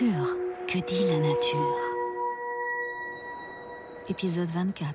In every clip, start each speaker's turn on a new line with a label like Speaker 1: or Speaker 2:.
Speaker 1: Que dit la nature Épisode 24.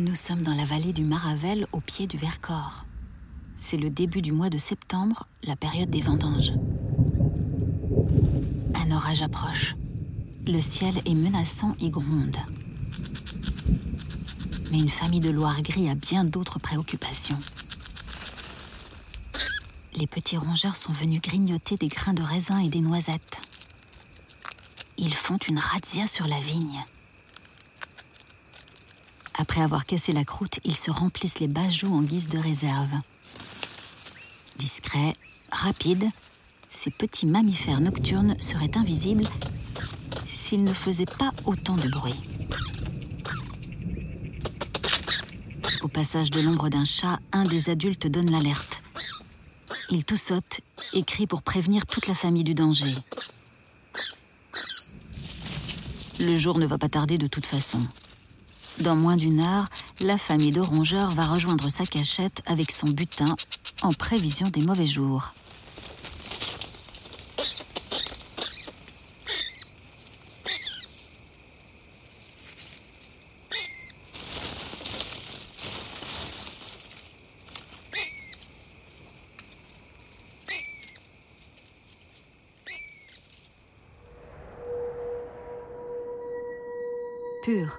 Speaker 1: Nous sommes dans la vallée du Maravel au pied du Vercors. C'est le début du mois de septembre, la période des vendanges. Un orage approche. Le ciel est menaçant et gronde. Mais une famille de Loire gris a bien d'autres préoccupations. Les petits rongeurs sont venus grignoter des grains de raisin et des noisettes. Ils font une razzia sur la vigne. Après avoir cassé la croûte, ils se remplissent les bajoux en guise de réserve. Discrets, rapides, ces petits mammifères nocturnes seraient invisibles s'ils ne faisaient pas autant de bruit. Au passage de l'ombre d'un chat, un des adultes donne l'alerte. Il toussote et crie pour prévenir toute la famille du danger. Le jour ne va pas tarder de toute façon. Dans moins d'une heure, la famille de rongeurs va rejoindre sa cachette avec son butin en prévision des mauvais jours. Pur,